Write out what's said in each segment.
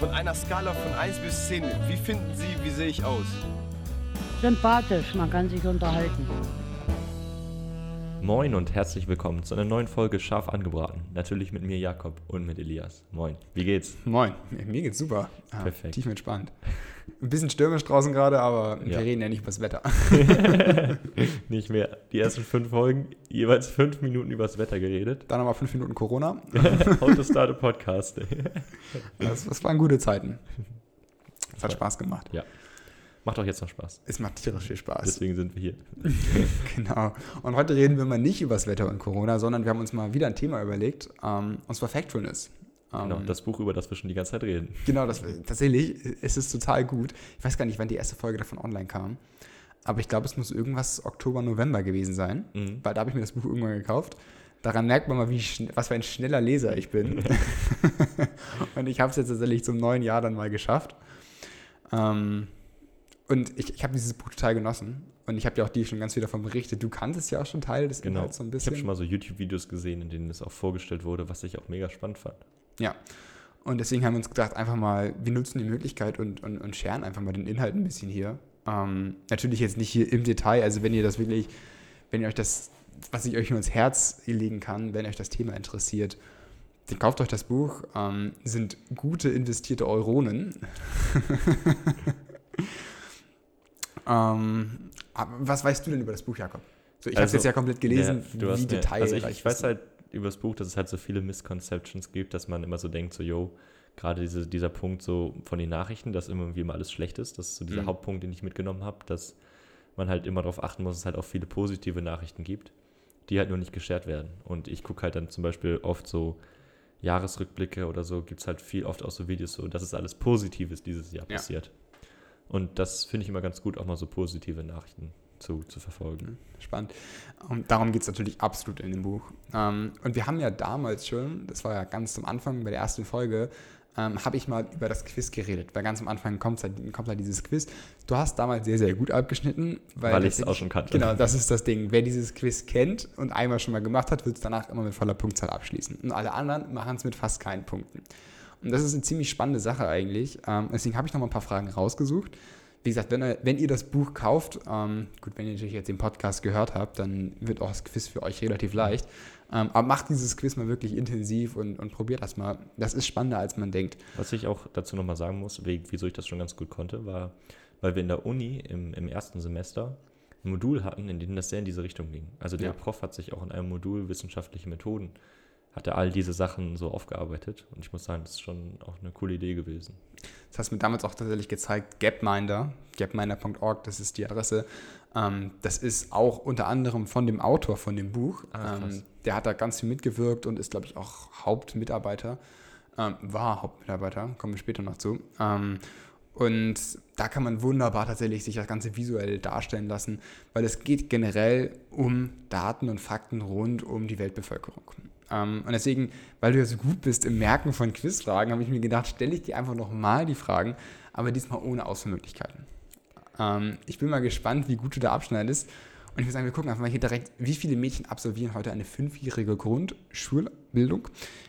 Von einer Skala von 1 bis 10, wie finden Sie, wie sehe ich aus? Sympathisch, man kann sich unterhalten. Moin und herzlich willkommen zu einer neuen Folge Scharf angebraten. Natürlich mit mir Jakob und mit Elias. Moin, wie geht's? Moin, mir geht's super. Ah, Perfekt. Tief entspannt. Ein bisschen stürmisch draußen gerade, aber ja. wir reden ja nicht über das Wetter. nicht mehr. Die ersten fünf Folgen, jeweils fünf Minuten über das Wetter geredet. Dann nochmal fünf Minuten Corona. Auto start Podcast. das, das waren gute Zeiten. Es hat Spaß gemacht. Ja. Macht auch jetzt noch Spaß. Es macht tierisch viel Spaß. Deswegen sind wir hier. genau. Und heute reden wir mal nicht über das Wetter und Corona, sondern wir haben uns mal wieder ein Thema überlegt, ähm, und zwar Factfulness. Genau, ähm, das Buch, über das wir schon die ganze Zeit reden. Genau, das, tatsächlich, es ist total gut. Ich weiß gar nicht, wann die erste Folge davon online kam. Aber ich glaube, es muss irgendwas Oktober, November gewesen sein, mhm. weil da habe ich mir das Buch irgendwann gekauft. Daran merkt man mal, wie was für ein schneller Leser ich bin. und ich habe es jetzt tatsächlich zum neuen Jahr dann mal geschafft. Ähm, und ich, ich habe dieses Buch total genossen. Und ich habe ja auch dir schon ganz viel davon berichtet. Du kanntest ja auch schon Teil des genau. Inhalts so ein bisschen. Ich habe schon mal so YouTube-Videos gesehen, in denen es auch vorgestellt wurde, was ich auch mega spannend fand. Ja. Und deswegen haben wir uns gedacht, einfach mal, wir nutzen die Möglichkeit und, und, und scheren einfach mal den Inhalt ein bisschen hier. Ähm, natürlich jetzt nicht hier im Detail, also wenn ihr das wirklich, wenn ihr euch das, was ich euch nur ins Herz legen kann, wenn euch das Thema interessiert, dann kauft euch das Buch. Ähm, sind gute investierte Euronen. Ähm, was weißt du denn über das Buch, Jakob? So, ich also, habe es jetzt ja komplett gelesen, ja, wie detailreich. Also ich, ich weiß halt über das Buch, dass es halt so viele Misconceptions gibt, dass man immer so denkt, so, yo, gerade diese, dieser Punkt so von den Nachrichten, dass irgendwie immer alles schlecht ist, das ist so dieser mhm. Hauptpunkt, den ich mitgenommen habe, dass man halt immer darauf achten muss, dass es halt auch viele positive Nachrichten gibt, die halt nur nicht geshared werden. Und ich gucke halt dann zum Beispiel oft so Jahresrückblicke oder so, gibt es halt viel oft auch so Videos so, dass es alles Positives dieses Jahr passiert. Ja. Und das finde ich immer ganz gut, auch mal so positive Nachrichten zu, zu verfolgen. Spannend. Und darum geht es natürlich absolut in dem Buch. Ähm, und wir haben ja damals schon, das war ja ganz zum Anfang bei der ersten Folge, ähm, habe ich mal über das Quiz geredet. Weil ganz am Anfang kommt halt, kommt halt dieses Quiz. Du hast damals sehr, sehr gut abgeschnitten. Weil, weil ich es auch schon kannte. Genau, das ist das Ding. Wer dieses Quiz kennt und einmal schon mal gemacht hat, wird es danach immer mit voller Punktzahl abschließen. Und alle anderen machen es mit fast keinen Punkten. Und das ist eine ziemlich spannende Sache eigentlich. Ähm, deswegen habe ich noch mal ein paar Fragen rausgesucht. Wie gesagt, wenn, wenn ihr das Buch kauft, ähm, gut, wenn ihr natürlich jetzt den Podcast gehört habt, dann wird auch das Quiz für euch relativ leicht. Ähm, aber macht dieses Quiz mal wirklich intensiv und, und probiert das mal. Das ist spannender, als man denkt. Was ich auch dazu noch mal sagen muss, wieso ich das schon ganz gut konnte, war, weil wir in der Uni im, im ersten Semester ein Modul hatten, in dem das sehr in diese Richtung ging. Also der ja. Prof hat sich auch in einem Modul wissenschaftliche Methoden hat er all diese Sachen so aufgearbeitet. Und ich muss sagen, das ist schon auch eine coole Idee gewesen. Das hast du mir damals auch tatsächlich gezeigt, Gapminder, gapminder.org, das ist die Adresse. Ähm, das ist auch unter anderem von dem Autor von dem Buch. Ah, ähm, der hat da ganz viel mitgewirkt und ist, glaube ich, auch Hauptmitarbeiter. Ähm, war Hauptmitarbeiter, kommen wir später noch zu. Und da kann man wunderbar tatsächlich sich das Ganze visuell darstellen lassen, weil es geht generell um Daten und Fakten rund um die Weltbevölkerung. Ähm, und deswegen, weil du ja so gut bist im Merken von Quizfragen, habe ich mir gedacht, stelle ich dir einfach nochmal die Fragen, aber diesmal ohne Auswahlmöglichkeiten. Ähm, ich bin mal gespannt, wie gut du da abschneidest. Und ich würde sagen, wir gucken einfach mal hier direkt, wie viele Mädchen absolvieren heute eine fünfjährige Grundschulbildung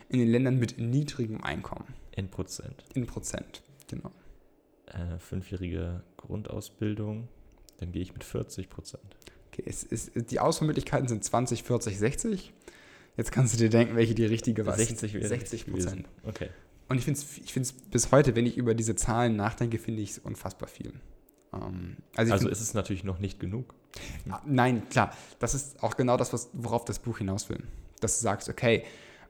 in den Ländern mit niedrigem Einkommen. In Prozent. In Prozent, genau. Äh, fünfjährige Grundausbildung, dann gehe ich mit 40 Prozent. Okay, es ist, die Auswahlmöglichkeiten sind 20, 40, 60. Jetzt kannst du dir denken, welche die richtige war. 60, 60 Prozent. Okay. Und ich finde es ich find's bis heute, wenn ich über diese Zahlen nachdenke, finde ich es unfassbar viel. Ähm, also, also find, ist es natürlich noch nicht genug. Ja, nein, klar. Das ist auch genau das, was, worauf das Buch hinaus will. Dass du sagst, okay,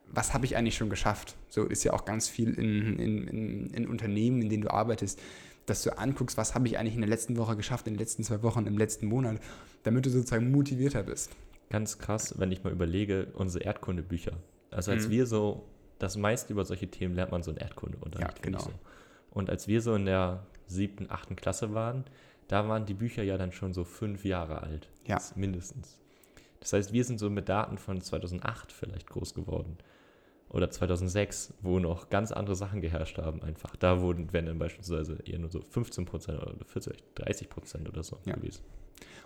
was habe ich eigentlich schon geschafft? So ist ja auch ganz viel in, in, in, in Unternehmen, in denen du arbeitest, dass du anguckst, was habe ich eigentlich in der letzten Woche geschafft, in den letzten zwei Wochen, im letzten Monat, damit du sozusagen motivierter bist ganz krass, wenn ich mal überlege, unsere Erdkundebücher. Also als mhm. wir so, das meiste über solche Themen lernt man so in Erdkunde. Ja, genau. So. Und als wir so in der siebten, achten Klasse waren, da waren die Bücher ja dann schon so fünf Jahre alt. Ja. Mindestens. Das heißt, wir sind so mit Daten von 2008 vielleicht groß geworden. Oder 2006, wo noch ganz andere Sachen geherrscht haben einfach. Da wurden, wären dann beispielsweise eher nur so 15 Prozent oder 40, 30 Prozent oder so ja. gewesen.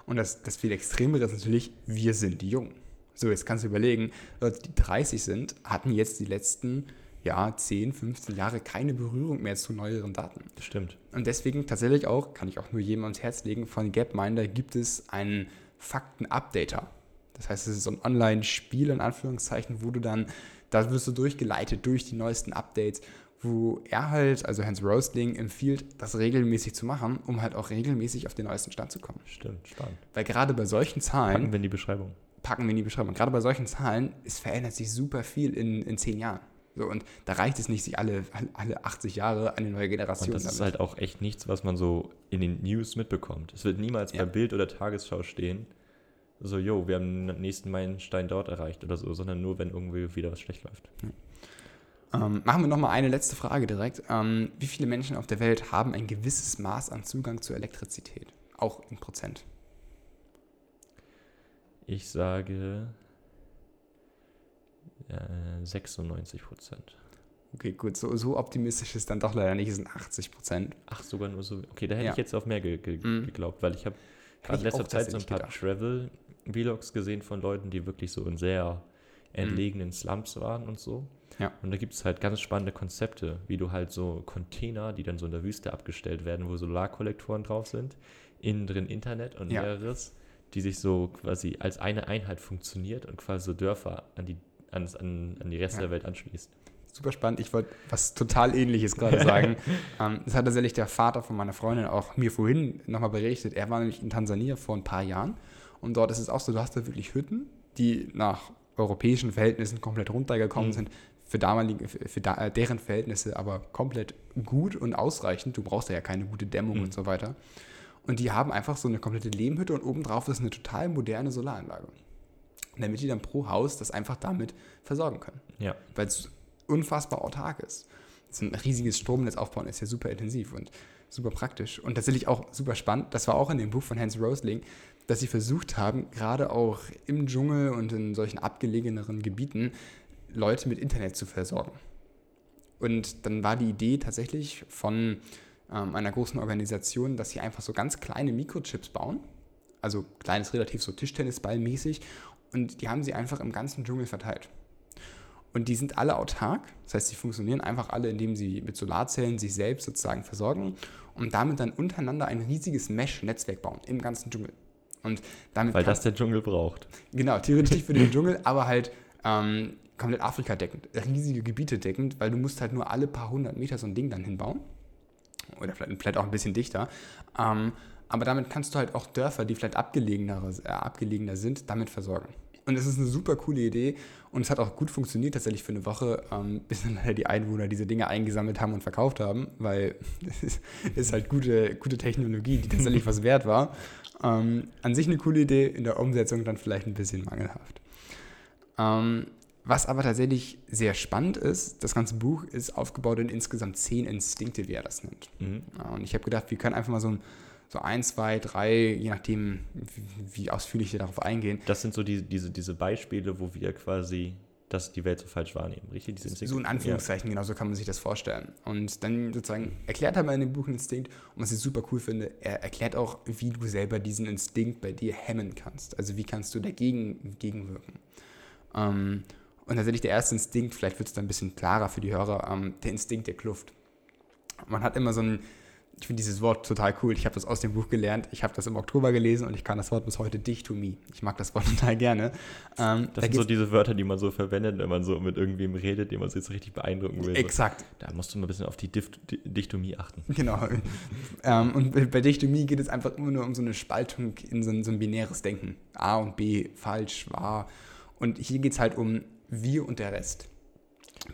Und das, das viel Extremere ist natürlich, wir sind jung. So, jetzt kannst du überlegen, Leute, die 30 sind, hatten jetzt die letzten ja, 10, 15 Jahre keine Berührung mehr zu neueren Daten. Das stimmt. Und deswegen tatsächlich auch, kann ich auch nur jedem ans Herz legen, von Gapminder gibt es einen Fakten-Updater. Das heißt, es ist so ein Online-Spiel in Anführungszeichen, wo du dann, da wirst du durchgeleitet durch die neuesten Updates, wo er halt, also Hans Rosling, empfiehlt, das regelmäßig zu machen, um halt auch regelmäßig auf den neuesten Stand zu kommen. Stimmt, spannend. Weil gerade bei solchen Zahlen, Packen wir in die Beschreibung. packen wir in die Beschreibung, gerade bei solchen Zahlen, es verändert sich super viel in, in zehn Jahren. So, und da reicht es nicht, sich alle, alle 80 Jahre eine neue Generation Und das ist halt auch echt nichts, was man so in den News mitbekommt. Es wird niemals Ja. bei Bild oder Tagesschau stehen, so, yo, wir haben den nächsten Meilenstein dort erreicht oder so, sondern nur, wenn irgendwie wieder was schlecht läuft. Ähm, machen wir nochmal eine letzte Frage direkt. Ähm, wie viele Menschen auf der Welt haben ein gewisses Maß an Zugang zur Elektrizität? Auch in Prozent. Ich sage äh, 96 Prozent. Okay, gut, so, so optimistisch ist dann doch leider nicht, es sind 80 Prozent. Ach, sogar nur so. Okay, da hätte Ja. ich jetzt auf mehr ge ge Mhm. geglaubt, weil ich habe in letzter Zeit so ein paar. Travel-Vlogs gesehen von Leuten, die wirklich so in sehr entlegenen Slums waren und so. Ja. Und da gibt es halt ganz spannende Konzepte, wie du halt so Container, die dann so in der Wüste abgestellt werden, wo Solarkollektoren drauf sind, innen drin Internet und Ja. mehreres, die sich so quasi als eine Einheit funktioniert und quasi so Dörfer an die, an, an die Rest Ja. der Welt anschließt. Super spannend. Ich wollte was total ähnliches gerade sagen. ähm, das hat tatsächlich der Vater von meiner Freundin auch mir vorhin nochmal berichtet. Er war nämlich in Tansania vor ein paar Jahren und dort ist es auch so, du hast da wirklich Hütten, die nach europäischen Verhältnissen komplett runtergekommen Mhm. sind. Für, damalige, für, da, äh, deren Verhältnisse aber komplett gut und ausreichend. Du brauchst ja keine gute Dämmung Mhm. und so weiter. Und die haben einfach so eine komplette Lehmhütte und obendrauf ist eine total moderne Solaranlage. Damit die dann pro Haus das einfach damit versorgen können Ja. weil es unfassbar autark ist. So ein riesiges Stromnetz aufbauen ist ja super intensiv und super praktisch und tatsächlich auch super spannend. Das war auch in dem Buch von Hans Rosling, dass sie versucht haben, gerade auch im Dschungel und in solchen abgelegeneren Gebieten Leute mit Internet zu versorgen. Und dann war die Idee tatsächlich von ähm, einer großen Organisation, dass sie einfach so ganz kleine Mikrochips bauen. Also kleines relativ so Tischtennisball-mäßig. Und die haben sie einfach im ganzen Dschungel verteilt. Und die sind alle autark. Das heißt, sie funktionieren einfach alle, indem sie mit Solarzellen sich selbst sozusagen versorgen und damit dann untereinander ein riesiges Mesh-Netzwerk bauen im ganzen Dschungel. Und damit Weil das der Dschungel braucht. Genau, theoretisch für den Dschungel, aber halt ähm, komplett Afrika deckend, riesige Gebiete deckend, weil du musst halt nur alle paar hundert Meter so ein Ding dann hinbauen. Oder vielleicht, vielleicht auch ein bisschen dichter. Ähm, aber damit kannst du halt auch Dörfer, die vielleicht abgelegenere, äh, abgelegener sind, damit versorgen. Und es ist eine super coole Idee und es hat auch gut funktioniert tatsächlich für eine Woche, ähm, bis dann leider die Einwohner diese Dinge eingesammelt haben und verkauft haben, weil es ist, ist halt gute, gute Technologie, die tatsächlich was wert war. Ähm, an sich eine coole Idee, in der Umsetzung dann vielleicht ein bisschen mangelhaft. Ähm, was aber tatsächlich sehr spannend ist, das ganze Buch ist aufgebaut in insgesamt zehn Instinkte, wie er das nennt. Mhm. Ja, und ich habe gedacht, wir können einfach mal so, ein, so ein, zwei, drei, je nachdem, wie, wie ausführlich wir darauf eingehen, Das sind so die, diese, diese Beispiele, wo wir quasi dass die Welt so falsch wahrnehmen, richtig? Diese Instinkte? So in Anführungszeichen, genau so kann man sich das vorstellen. Und dann sozusagen erklärt er mal in dem Buch einen Instinkt und was ich super cool finde, er erklärt auch, wie du selber diesen Instinkt bei dir hemmen kannst. Also wie kannst du dagegen entgegenwirken. Ähm, und tatsächlich der erste Instinkt, vielleicht wird es dann ein bisschen klarer für die Hörer, ähm, der Instinkt der Kluft. Man hat immer so ein, ich finde dieses Wort total cool. Ich habe das aus dem Buch gelernt. Ich habe das im Oktober gelesen und ich kann das Wort bis heute Dichtomie. Ich mag das Wort total gerne. Ähm, Das da sind so diese Wörter, die man so verwendet, wenn man so mit irgendwem redet, den man so jetzt richtig beeindrucken will. So. Exakt. Da musst du mal ein bisschen auf die Dift Dichtomie achten. Genau. ähm, und bei- bei Dichtomie geht es einfach immer nur um so eine Spaltung in so ein, so ein binäres Denken. A und B, falsch, wahr. Und hier geht es halt um wir und der Rest.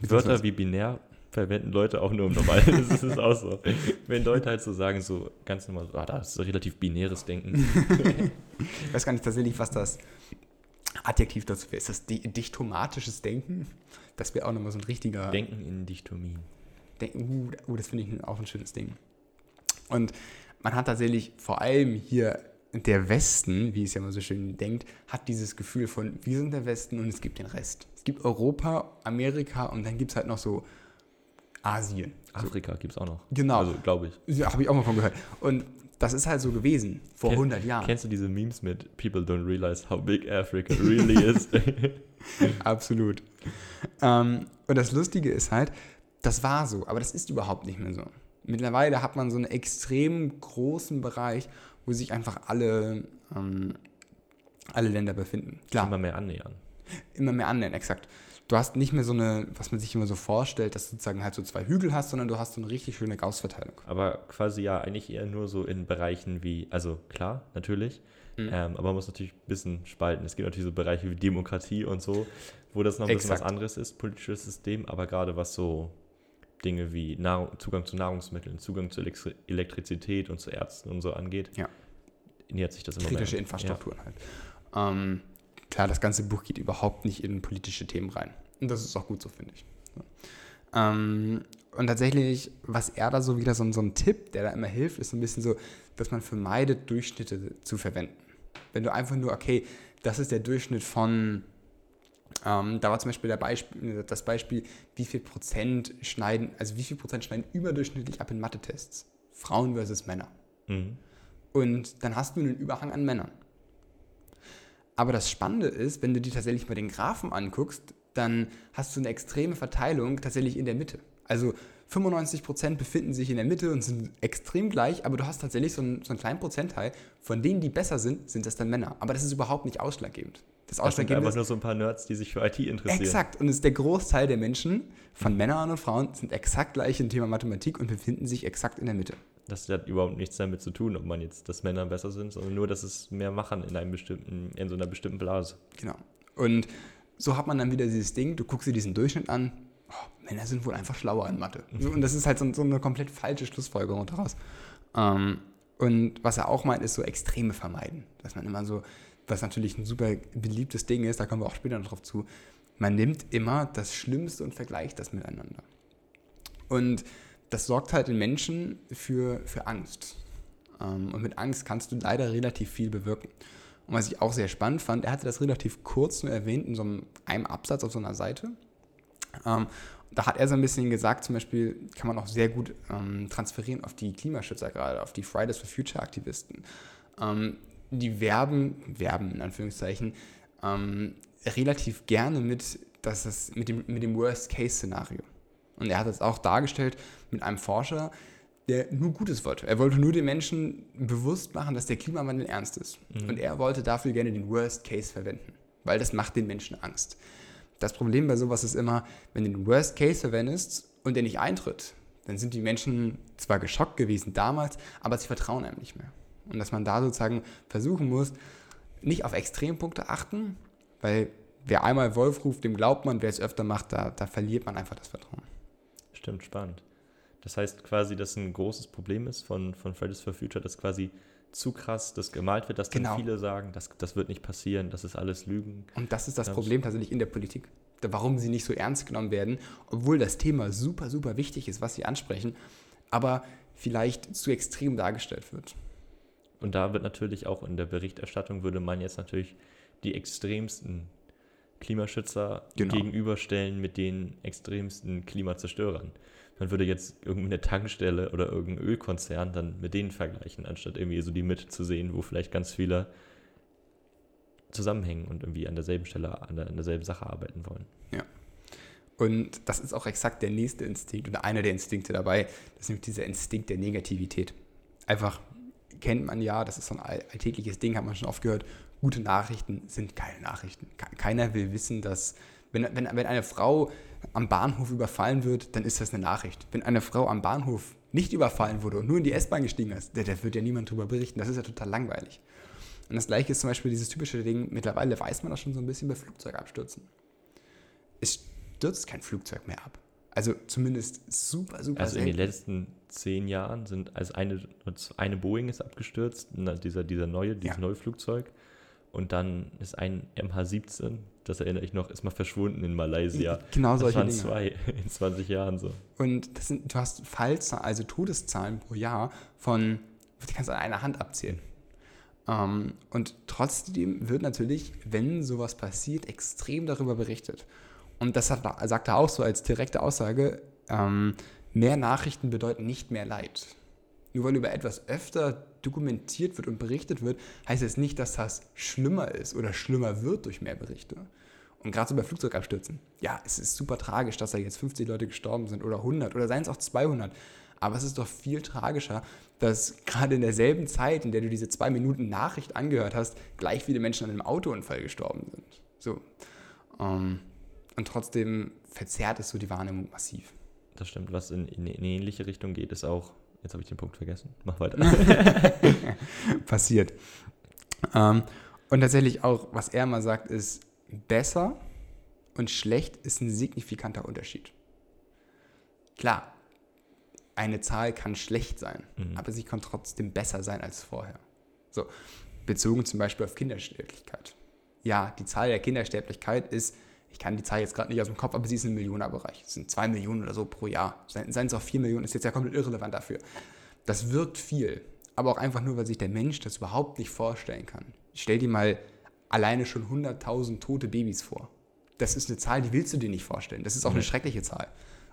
Wörter wie binär verwenden Leute auch nur im Normalen. Das ist auch so. Wenn Leute halt so sagen, so ganz normal, so, ah, das ist so relativ binäres Denken. Ich weiß gar nicht tatsächlich, was das Adjektiv dazu wäre. Ist das di dichtomatisches Denken? Das wäre auch nochmal so ein richtiger Denken in Dichtomien. Denken. Uh, uh, das finde ich auch ein schönes Ding. Und man hat tatsächlich vor allem hier der Westen, wie es ja immer so schön denkt, hat dieses Gefühl von, wir sind der Westen und es gibt den Rest. Es gibt Europa, Amerika und dann gibt es halt noch so Asien. So, Afrika gibt es auch noch. Genau. Also, glaube ich. ja, habe ich auch mal von gehört. Und das ist halt so gewesen, vor Ken- 100 Jahren. Kennst du diese Memes mit People don't realize how big Africa really is? Absolut. Ähm, und das Lustige ist halt, das war so, aber das ist überhaupt nicht mehr so. Mittlerweile hat man so einen extrem großen Bereich, wo sich einfach alle, ähm, alle Länder befinden. Klar. Immer mehr annähern. Immer mehr annähern, exakt. Du hast nicht mehr so eine, was man sich immer so vorstellt, dass du sozusagen halt so zwei Hügel hast, sondern du hast so eine richtig schöne Gaußverteilung. Aber quasi ja eigentlich eher nur so in Bereichen wie, also klar, natürlich, mhm. ähm, aber man muss natürlich ein bisschen spalten. Es gibt natürlich so Bereiche wie Demokratie und so, wo das noch ein bisschen was anderes ist, politisches System, aber gerade was so Dinge wie Nahrung, Zugang zu Nahrungsmitteln, Zugang zu Elektrizität und zu Ärzten und so angeht, ja. Nähert sich das immer Kritische mehr. Infrastrukturen ja. halt. Ähm, klar, das ganze Buch geht überhaupt nicht in politische Themen rein. Und das ist auch gut so, finde ich. So. Ähm, und tatsächlich, was er da so wieder so, so ein Tipp, der da immer hilft, ist ein bisschen so, dass man vermeidet, Durchschnitte zu verwenden. Wenn du einfach nur, okay, das ist der Durchschnitt von ähm, da war zum Beispiel Beispiel, das Beispiel, wie viel Prozent schneiden, also wie viel Prozent schneiden überdurchschnittlich ab in Mathe-Tests. Frauen versus Männer. Mhm. Und dann hast du einen Überhang an Männern. Aber das Spannende ist, wenn du dir tatsächlich mal den Graphen anguckst, dann hast du eine extreme Verteilung tatsächlich in der Mitte. Also 95% befinden sich in der Mitte und sind extrem gleich, aber du hast tatsächlich so einen, so einen kleinen Prozentteil, von denen, die besser sind, sind das dann Männer. Aber das ist überhaupt nicht ausschlaggebend. Das, das sind einfach nur so ein paar Nerds, die sich für IT interessieren. Exakt. Und es ist der Großteil der Menschen, von Männern und Frauen, sind exakt gleich im Thema Mathematik und befinden sich exakt in der Mitte. Das hat überhaupt nichts damit zu tun, ob man jetzt, dass Männer besser sind, sondern nur, dass es mehr machen in einem bestimmten, in so einer bestimmten Blase. Genau. Und so hat man dann wieder dieses Ding, du guckst dir diesen Durchschnitt an, oh, Männer sind wohl einfach schlauer in Mathe. Und das ist halt so, so eine komplett falsche Schlussfolgerung daraus. Ähm, und was er auch meint, ist so Extreme vermeiden. Dass man immer so, was natürlich ein super beliebtes Ding ist, da kommen wir auch später noch drauf zu, man nimmt immer das Schlimmste und vergleicht das miteinander. Und das sorgt halt in Menschen für, für Angst. Ähm, und mit Angst kannst du leider relativ viel bewirken. Und was ich auch sehr spannend fand, er hatte das relativ kurz nur erwähnt in so einem, Absatz auf so einer Seite. Ähm, da hat er so ein bisschen gesagt, zum Beispiel kann man auch sehr gut ähm, transferieren auf die Klimaschützer gerade, auf die Fridays for Future Aktivisten. Die werben, werben in Anführungszeichen, relativ gerne mit, dass das, mit dem, mit dem Worst-Case-Szenario. Und er hat es auch dargestellt mit einem Forscher, der nur Gutes wollte. Er wollte nur den Menschen bewusst machen, dass der Klimawandel ernst ist. Mhm. Und er wollte dafür gerne den Worst Case verwenden, weil das macht den Menschen Angst. Das Problem bei sowas ist immer, wenn du den Worst Case verwendest und der nicht eintritt, dann sind die Menschen zwar geschockt gewesen damals, aber sie vertrauen einem nicht mehr. Und dass man da sozusagen versuchen muss, nicht auf Extrempunkte achten, weil wer einmal Wolf ruft, dem glaubt man, wer es öfter macht, da, da verliert man einfach das Vertrauen. Stimmt, spannend. Das heißt quasi, dass ein großes Problem ist von, von Fridays for Future, dass quasi zu krass das gemalt wird, dass genau. dann viele sagen, das, das wird nicht passieren, das ist alles Lügen. Und das ist das Problem tatsächlich in der Politik, warum sie nicht so ernst genommen werden, obwohl das Thema super, super wichtig ist, was sie ansprechen, aber vielleicht zu extrem dargestellt wird. Und da wird natürlich auch in der Berichterstattung, würde man jetzt natürlich die extremsten Klimaschützer genau. gegenüberstellen mit den extremsten Klimazerstörern. Man würde jetzt irgendeine Tankstelle oder irgendein Ölkonzern dann mit denen vergleichen, anstatt irgendwie so die Mitte zu sehen, wo vielleicht ganz viele zusammenhängen und irgendwie an derselben Stelle, an, der, an derselben Sache arbeiten wollen. Ja. Und das ist auch exakt der nächste Instinkt oder einer der Instinkte dabei. Das ist nämlich dieser Instinkt der Negativität. Einfach kennt man ja, das ist so ein alltägliches Ding, hat man schon oft gehört. Gute Nachrichten sind keine Nachrichten. Keiner will wissen, dass, wenn, wenn, wenn eine Frau am Bahnhof überfallen wird, dann ist das eine Nachricht. Wenn eine Frau am Bahnhof nicht überfallen wurde und nur in die S-Bahn gestiegen ist, da, da wird ja niemand drüber berichten. Das ist ja total langweilig. Und das gleiche ist zum Beispiel dieses typische Ding, mittlerweile weiß man das schon so ein bisschen bei Flugzeugabstürzen. Es stürzt kein Flugzeug mehr ab. Also zumindest super, super Also in den letzten zehn Jahren sind, also eine, eine Boeing ist abgestürzt, dieser, dieser neue, dieses ja. neue Flugzeug. Und dann ist ein MH17 das erinnere ich noch, ist mal verschwunden in Malaysia. Genau solche das waren Dinge. zwei in 20 Jahren so. Und das sind, du hast Fallzahlen, also Todeszahlen pro Jahr von, die kannst du an einer Hand abzählen. Ähm, und trotzdem wird natürlich, wenn sowas passiert, extrem darüber berichtet. Und das hat, sagt er auch so als direkte Aussage, ähm, mehr Nachrichten bedeuten nicht mehr Leid. Nur weil über etwas öfter dokumentiert wird und berichtet wird, heißt es nicht, dass das schlimmer ist oder schlimmer wird durch mehr Berichte. Und gerade so bei Flugzeugabstürzen. Ja, es ist super tragisch, dass da jetzt 50 Leute gestorben sind oder 100 oder seien es auch 200. Aber es ist doch viel tragischer, dass gerade in derselben Zeit, in der du diese zwei Minuten Nachricht angehört hast, gleich viele Menschen an einem Autounfall gestorben sind. So. Ähm, und trotzdem verzerrt es so die Wahrnehmung massiv. Das stimmt. Was in, in, in ähnliche Richtung geht, ist auch. Jetzt habe ich den Punkt vergessen. Mach weiter. Passiert. Ähm, und tatsächlich auch, was er mal sagt, ist, besser und schlecht ist ein signifikanter Unterschied. Klar, eine Zahl kann schlecht sein, mhm. aber sie kann trotzdem besser sein als vorher. So, bezogen zum Beispiel auf Kindersterblichkeit. Ja, die Zahl der Kindersterblichkeit ist, ich kann die Zahl jetzt gerade nicht aus dem Kopf, aber sie ist im Millionerbereich. Es sind zwei Millionen oder so pro Jahr. Seien es auch vier Millionen, ist jetzt ja komplett irrelevant dafür. Das wirkt viel, aber auch einfach nur, weil sich der Mensch das überhaupt nicht vorstellen kann. Stell dir mal alleine schon 100.000 tote Babys vor. Das ist eine Zahl, die willst du dir nicht vorstellen. Das ist auch eine schreckliche Zahl.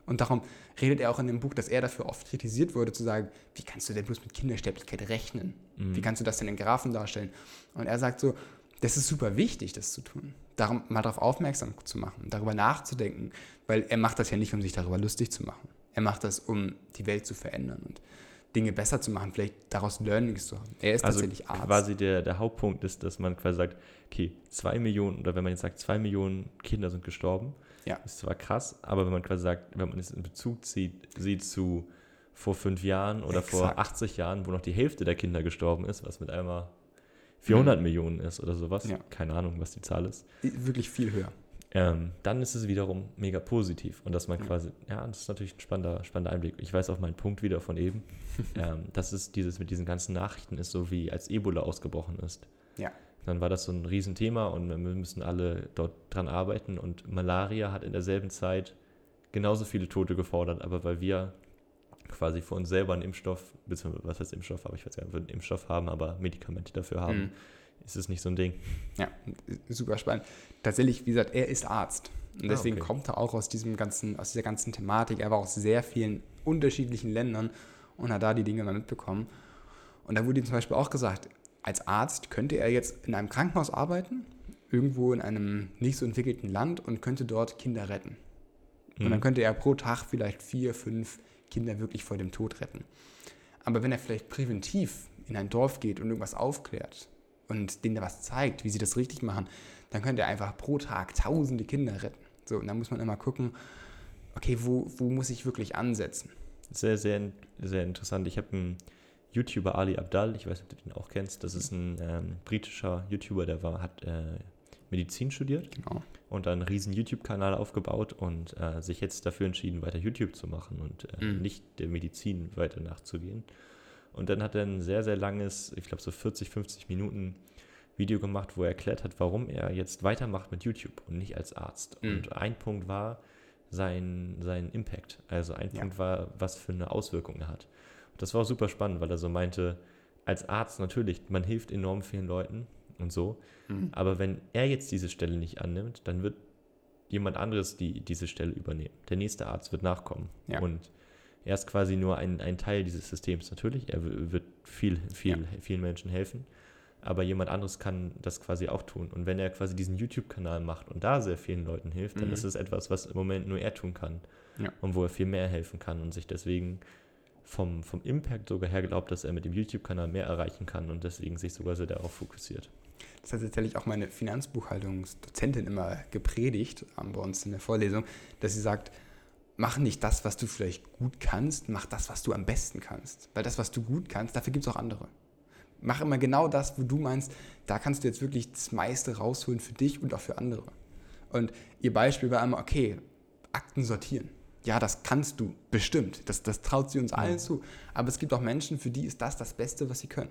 Und darum redet er auch in dem Buch, dass er dafür oft kritisiert wurde, zu sagen, wie kannst du denn bloß mit Kindersterblichkeit rechnen? Mhm. Wie kannst du das denn in Graphen darstellen? Und er sagt so, das ist super wichtig, das zu tun. Darum mal darauf aufmerksam zu machen, darüber nachzudenken, weil er macht das ja nicht, um sich darüber lustig zu machen. Er macht das, um die Welt zu verändern. Und Dinge besser zu machen, vielleicht daraus Learnings zu haben. Er ist also tatsächlich Arzt. Quasi der, der Hauptpunkt ist, dass man quasi sagt, okay, zwei Millionen, oder wenn man jetzt sagt, zwei Millionen Kinder sind gestorben, ja. ist zwar krass, aber wenn man quasi sagt, wenn man es in Bezug zieht, sieht zu vor fünf Jahren oder Exakt. vor 80 Jahren, wo noch die Hälfte der Kinder gestorben ist, was mit einmal 400 mhm. Millionen ist oder sowas. Ja. Keine Ahnung, was die Zahl ist. Wirklich viel höher ähm, dann ist es wiederum mega positiv. Und dass man quasi, ja, das ist natürlich ein spannender, spannender Einblick. Ich weiß auch meinen Punkt wieder von eben. ähm, dass es dieses mit diesen ganzen Nachrichten ist, so wie als Ebola ausgebrochen ist. Ja. Dann war das so ein Riesenthema und wir müssen alle dort dran arbeiten. Und Malaria hat in derselben Zeit genauso viele Tote gefordert, aber weil wir quasi für uns selber einen Impfstoff, beziehungsweise was heißt Impfstoff, aber ich weiß gar nicht, ob wir einen Impfstoff haben, aber Medikamente dafür haben, mhm ist es nicht so ein Ding. Ja, super spannend. Tatsächlich, wie gesagt, er ist Arzt. Und ah, deswegen ah, okay. kommt er auch aus diesem ganzen, aus dieser ganzen Thematik. Er war aus sehr vielen unterschiedlichen Ländern und hat da die Dinge mal mitbekommen. Und da wurde ihm zum Beispiel auch gesagt, als Arzt könnte er jetzt in einem Krankenhaus arbeiten, irgendwo in einem nicht so entwickelten Land und könnte dort Kinder retten. Mhm. Und dann mhm. könnte er pro Tag vielleicht vier, fünf Kinder wirklich vor dem Tod retten. Aber wenn er vielleicht präventiv in ein Dorf geht und irgendwas aufklärt, und denen da was zeigt, wie sie das richtig machen, dann könnt ihr einfach pro Tag tausende Kinder retten. So, und dann muss man immer gucken, okay, wo, wo muss ich wirklich ansetzen? Sehr, sehr, sehr interessant. Ich habe einen YouTuber, Ali Abdal, ich weiß nicht, ob du den auch kennst, das ist ein ähm, britischer YouTuber, der war, hat äh, Medizin studiert genau. und dann einen riesen YouTube-Kanal aufgebaut und äh, sich jetzt dafür entschieden, weiter YouTube zu machen und äh, mhm. nicht der Medizin weiter nachzugehen. Und dann hat er ein sehr, sehr langes, ich glaube so 40, 50 Minuten Video gemacht, wo er erklärt hat, warum er jetzt weitermacht mit YouTube und nicht als Arzt. Mhm. Und ein Punkt war sein, sein Impact. Also ein ja. Punkt war, was für eine Auswirkung er hat. Und das war auch super spannend, weil er so meinte, als Arzt natürlich, man hilft enorm vielen Leuten und so. Mhm. Aber wenn er jetzt diese Stelle nicht annimmt, dann wird jemand anderes die, diese Stelle übernehmen. Der nächste Arzt wird nachkommen. Ja. Und er ist quasi nur ein, ein Teil dieses Systems natürlich. Er wird viel, viel, ja. vielen Menschen helfen. Aber jemand anderes kann das quasi auch tun. Und wenn er quasi diesen YouTube-Kanal macht und da sehr vielen Leuten hilft, mhm. dann ist es etwas, was im Moment nur er tun kann. Ja. Und wo er viel mehr helfen kann und sich deswegen vom, vom Impact sogar her glaubt, dass er mit dem YouTube-Kanal mehr erreichen kann und deswegen sich sogar sehr darauf fokussiert. Das hat tatsächlich auch meine Finanzbuchhaltungsdozentin immer gepredigt bei uns in der Vorlesung, dass sie sagt, mach nicht das, was du vielleicht gut kannst, mach das, was du am besten kannst. Weil das, was du gut kannst, dafür gibt es auch andere. Mach immer genau das, wo du meinst, da kannst du jetzt wirklich das meiste rausholen für dich und auch für andere. Und ihr Beispiel war einmal, okay, Akten sortieren. Ja, das kannst du bestimmt. Das, das traut sie uns allen zu. Aber es gibt auch Menschen, für die ist das das Beste, was sie können.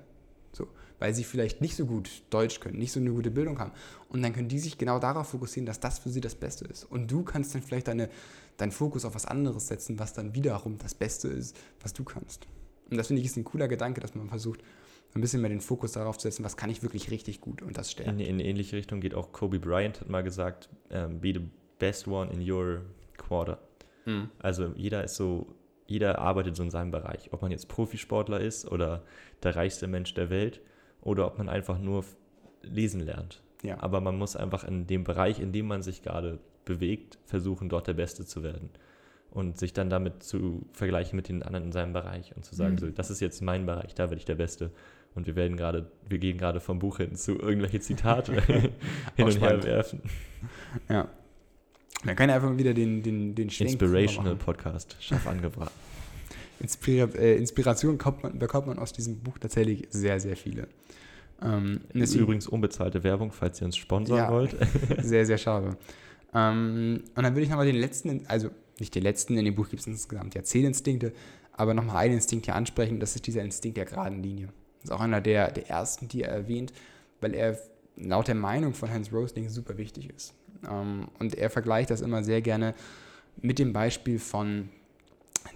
So, weil sie vielleicht nicht so gut Deutsch können, nicht so eine gute Bildung haben. Und dann können die sich genau darauf fokussieren, dass das für sie das Beste ist. Und du kannst dann vielleicht deine, deinen Fokus auf was anderes setzen, was dann wiederum das Beste ist, was du kannst. Und das finde ich ist ein cooler Gedanke, dass man versucht, ein bisschen mehr den Fokus darauf zu setzen, was kann ich wirklich richtig gut und das stärkt. In, in ähnliche Richtung geht auch Kobe Bryant, hat mal gesagt, um, be the best one in your quarter. Mhm. Also jeder ist so, jeder arbeitet so in seinem Bereich. Ob man jetzt Profisportler ist oder der reichste Mensch der Welt oder ob man einfach nur lesen lernt. Ja. Aber man muss einfach in dem Bereich, in dem man sich gerade bewegt, versuchen, dort der Beste zu werden. Und sich dann damit zu vergleichen mit den anderen in seinem Bereich und zu sagen, Mhm. so, das ist jetzt mein Bereich, da werde ich der Beste. Und wir werden gerade, wir gehen gerade vom Buch hin zu irgendwelche Zitate hin und her werfen. Ja. Man kann ja einfach mal wieder den, den, den Schwenk Inspirational. Podcast, scharf angebracht. Inspira äh, Inspiration kommt man, bekommt man aus diesem Buch tatsächlich sehr, sehr viele. Ähm, Das ist übrigens unbezahlte Werbung, falls ihr uns sponsern Ja. wollt. Sehr, sehr schade. Ähm, und dann würde ich nochmal den letzten, also nicht den letzten, in dem Buch gibt es insgesamt ja zehn Instinkte, aber nochmal einen Instinkt hier ansprechen, das ist dieser Instinkt der geraden Linie. Das ist auch einer der, der ersten, die er erwähnt, weil er laut der Meinung von Hans Rosling super wichtig ist. Ähm, und er vergleicht das immer sehr gerne mit dem Beispiel von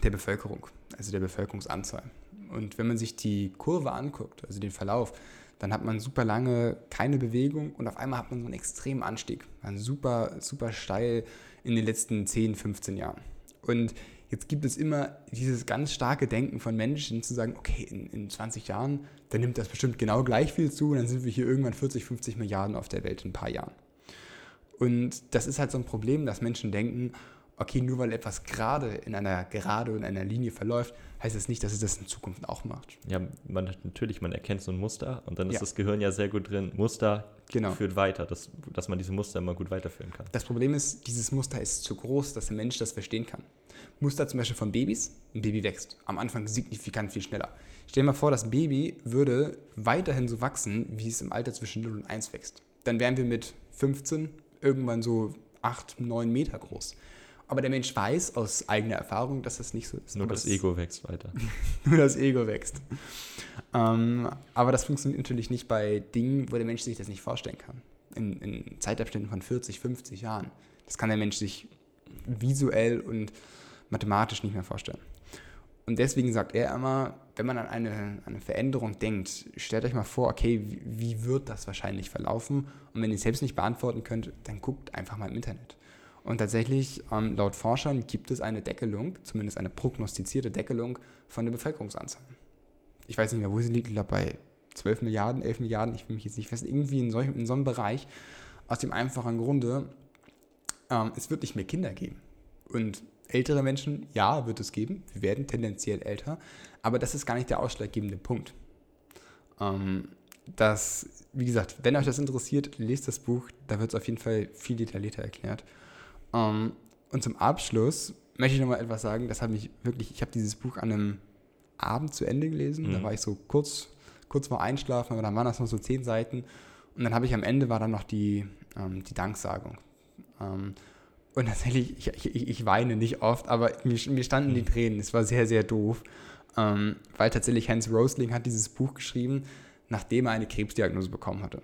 der Bevölkerung, also der Bevölkerungsanzahl. Und wenn man sich die Kurve anguckt, also den Verlauf, dann hat man super lange keine Bewegung und auf einmal hat man so einen extremen Anstieg. Ein super, super steil in den letzten 10, 15 Jahren. Und jetzt gibt es immer dieses ganz starke Denken von Menschen zu sagen, okay, in, in 20 Jahren, dann nimmt das bestimmt genau gleich viel zu und dann sind wir hier irgendwann 40, 50 Milliarden auf der Welt in ein paar Jahren. Und das ist halt so ein Problem, dass Menschen denken, okay, nur weil etwas gerade in einer Gerade und in einer Linie verläuft, heißt es das nicht, dass es das in Zukunft auch macht. Ja, man, natürlich, man erkennt so ein Muster und dann ist Ja. das Gehirn ja sehr gut drin. Muster Genau. führt weiter, dass, dass man diese Muster immer gut weiterführen kann. Das Problem ist, dieses Muster ist zu groß, dass der Mensch das verstehen kann. Muster zum Beispiel von Babys. Ein Baby wächst am Anfang signifikant viel schneller. Stell dir mal vor, das Baby würde weiterhin so wachsen, wie es im Alter zwischen 0 und 1 wächst. Dann wären wir mit 15 irgendwann so 8, 9 Meter groß. Aber der Mensch weiß aus eigener Erfahrung, dass das nicht so ist. Nur Aber das Ego wächst weiter. nur das Ego wächst. Ähm, aber das funktioniert natürlich nicht bei Dingen, wo der Mensch sich das nicht vorstellen kann. In, in Zeitabständen von 40, 50 Jahren. Das kann der Mensch sich visuell und mathematisch nicht mehr vorstellen. Und deswegen sagt er immer, wenn man an eine, eine Veränderung denkt, stellt euch mal vor, okay, wie, wie wird das wahrscheinlich verlaufen? Und wenn ihr es selbst nicht beantworten könnt, dann guckt einfach mal im Internet. Und tatsächlich, ähm, laut Forschern gibt es eine Deckelung, zumindest eine prognostizierte Deckelung von der Bevölkerungsanzahl. Ich weiß nicht mehr, wo sie liegt, ich glaube bei 12 Milliarden, 11 Milliarden, ich will mich jetzt nicht fest, irgendwie in, solch, in so einem Bereich, aus dem einfachen Grunde, ähm, es wird nicht mehr Kinder geben. Und ältere Menschen, ja, wird es geben, wir werden tendenziell älter, aber das ist gar nicht der ausschlaggebende Punkt. Ähm, das, wie gesagt, wenn euch das interessiert, lest das Buch, da wird es auf jeden Fall viel detaillierter erklärt. Ähm, und zum Abschluss möchte ich noch mal etwas sagen, das hat mich wirklich, ich habe dieses Buch an einem Abend zu Ende gelesen, da Mhm. war ich so kurz, kurz vor Einschlafen, aber dann waren das noch so zehn Seiten und dann habe ich am Ende war dann noch die, ähm, die Danksagung. Ähm, und tatsächlich, ich, ich, ich weine nicht oft, aber mir, mir standen die Tränen. Es war sehr, sehr doof, ähm, weil tatsächlich Hans Rosling hat dieses Buch geschrieben, nachdem er eine Krebsdiagnose bekommen hatte.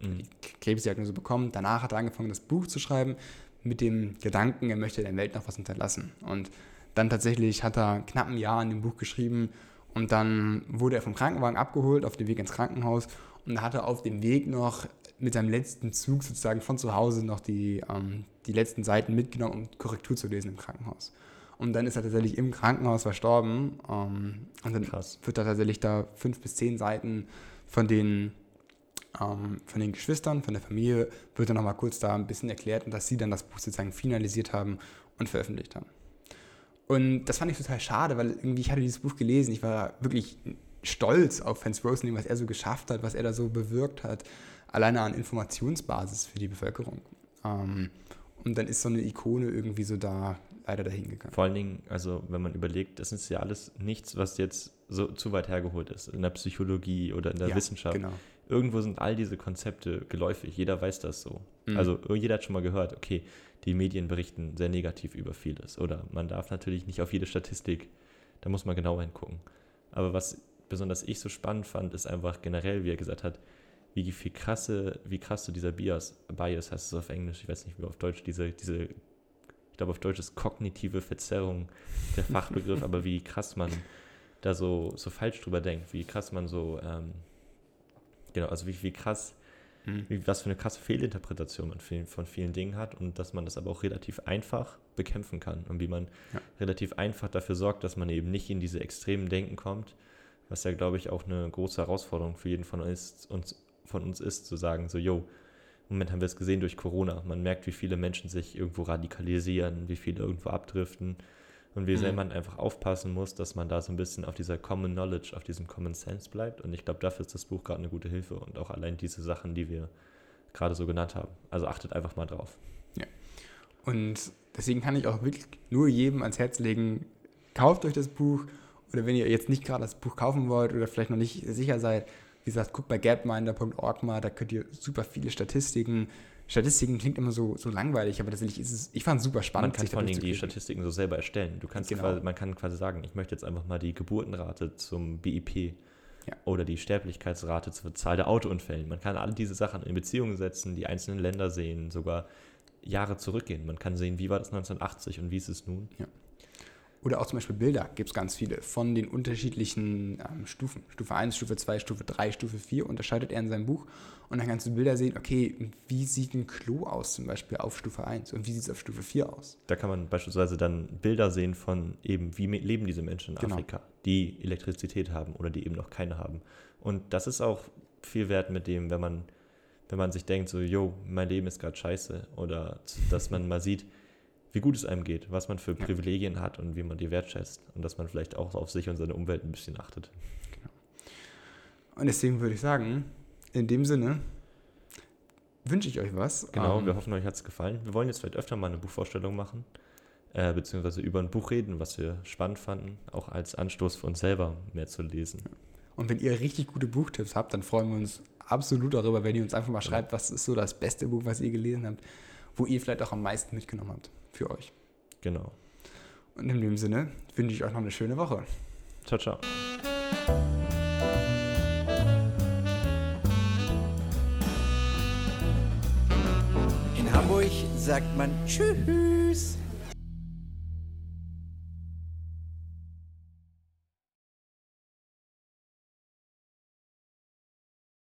Mhm. Krebsdiagnose bekommen. Danach hat er angefangen, das Buch zu schreiben mit dem Gedanken, er möchte der Welt noch was hinterlassen. Und dann tatsächlich hat er knapp ein Jahr an dem Buch geschrieben und dann wurde er vom Krankenwagen abgeholt auf dem Weg ins Krankenhaus und da hat er auf dem Weg noch mit seinem letzten Zug sozusagen von zu Hause noch die, ähm, die letzten Seiten mitgenommen, um Korrektur zu lesen im Krankenhaus. Und dann ist er tatsächlich im Krankenhaus verstorben. Ähm, und dann Krass. wird er tatsächlich da fünf bis zehn Seiten von den, ähm, von den Geschwistern, von der Familie, wird dann nochmal kurz da ein bisschen erklärt und dass sie dann das Buch sozusagen finalisiert haben und veröffentlicht haben. Und das fand ich total schade, weil irgendwie ich hatte dieses Buch gelesen, ich war wirklich stolz auf Hans Rosling, was er so geschafft hat, was er da so bewirkt hat, alleine an Informationsbasis für die Bevölkerung. Ähm, und dann ist so eine Ikone irgendwie so da leider dahin gegangen. Vor allen Dingen, also wenn man überlegt, das ist ja alles nichts, was jetzt so zu weit hergeholt ist. In der Psychologie oder in der Ja, Wissenschaft. Genau. Irgendwo sind all diese Konzepte geläufig. Jeder weiß das so. Mhm. Also jeder hat schon mal gehört, okay, die Medien berichten sehr negativ über vieles. Oder man darf natürlich nicht auf jede Statistik, da muss man genau hingucken. Aber was besonders ich so spannend fand, ist einfach generell, wie er gesagt hat, wie viel krasse, wie krass so dieser Bias, Bias heißt es auf Englisch, ich weiß nicht, wie auf Deutsch, diese, diese, ich glaube auf Deutsch ist kognitive Verzerrung der Fachbegriff, aber wie krass man da so, so falsch drüber denkt, wie krass man so, ähm, genau, also wie, wie krass, Mhm. wie, was für eine krasse Fehlinterpretation man viel, von vielen Dingen hat und dass man das aber auch relativ einfach bekämpfen kann und wie man Ja. relativ einfach dafür sorgt, dass man eben nicht in diese extremen Denken kommt, was ja, glaube ich, auch eine große Herausforderung für jeden von uns, uns, von uns ist, zu sagen, so, yo, Im Moment haben wir es gesehen durch Corona. Man merkt, wie viele Menschen sich irgendwo radikalisieren, wie viele irgendwo abdriften. Und wie mhm. sehr man einfach aufpassen muss, dass man da so ein bisschen auf dieser Common Knowledge, auf diesem Common Sense bleibt. Und ich glaube, dafür ist das Buch gerade eine gute Hilfe. Und auch allein diese Sachen, die wir gerade so genannt haben. Also achtet einfach mal drauf. Ja. Und deswegen kann ich auch wirklich nur jedem ans Herz legen, kauft euch das Buch. Oder wenn ihr jetzt nicht gerade das Buch kaufen wollt oder vielleicht noch nicht sicher seid, wie gesagt, guckt bei gapminder.org mal, da könnt ihr super viele Statistiken. Statistiken klingt immer so, so langweilig, aber tatsächlich ist es, ich fand es super spannend. Man kann vor allem die Statistiken so selber erstellen. Du kannst genau. quasi, man kann quasi sagen, ich möchte jetzt einfach mal die Geburtenrate zum BIP ja. oder die Sterblichkeitsrate zur Zahl der Autounfällen. Man kann all diese Sachen in Beziehungen setzen, die einzelnen Länder sehen, sogar Jahre zurückgehen. Man kann sehen, wie war das 1980 und wie ist es nun. Ja. Oder auch zum Beispiel Bilder gibt es ganz viele von den unterschiedlichen ähm, Stufen. Stufe 1, Stufe 2, Stufe 3, Stufe 4 unterscheidet er in seinem Buch. Und dann kannst du Bilder sehen, okay, wie sieht ein Klo aus zum Beispiel auf Stufe 1 und wie sieht es auf Stufe 4 aus. Da kann man beispielsweise dann Bilder sehen von eben, wie leben diese Menschen in genau. Afrika, die Elektrizität haben oder die eben noch keine haben. Und das ist auch viel wert mit dem, wenn man, wenn man sich denkt, so, yo, mein Leben ist gerade scheiße. Oder dass man mal sieht, wie gut es einem geht, was man für ja. Privilegien hat und wie man die wertschätzt und dass man vielleicht auch auf sich und seine Umwelt ein bisschen achtet. Genau. Und deswegen würde ich sagen, in dem Sinne wünsche ich euch was. Genau, ähm, wir hoffen, euch hat es gefallen. Wir wollen jetzt vielleicht öfter mal eine Buchvorstellung machen, äh, beziehungsweise über ein Buch reden, was wir spannend fanden, auch als Anstoß für uns selber mehr zu lesen. Und wenn ihr richtig gute Buchtipps habt, dann freuen wir uns absolut darüber, wenn ihr uns einfach mal schreibt, was ist so das beste Buch, was ihr gelesen habt, wo ihr vielleicht auch am meisten mitgenommen habt für euch. Genau. Und in dem Sinne wünsche ich euch noch eine schöne Woche. Ciao, ciao. In Hamburg sagt man Tschüss.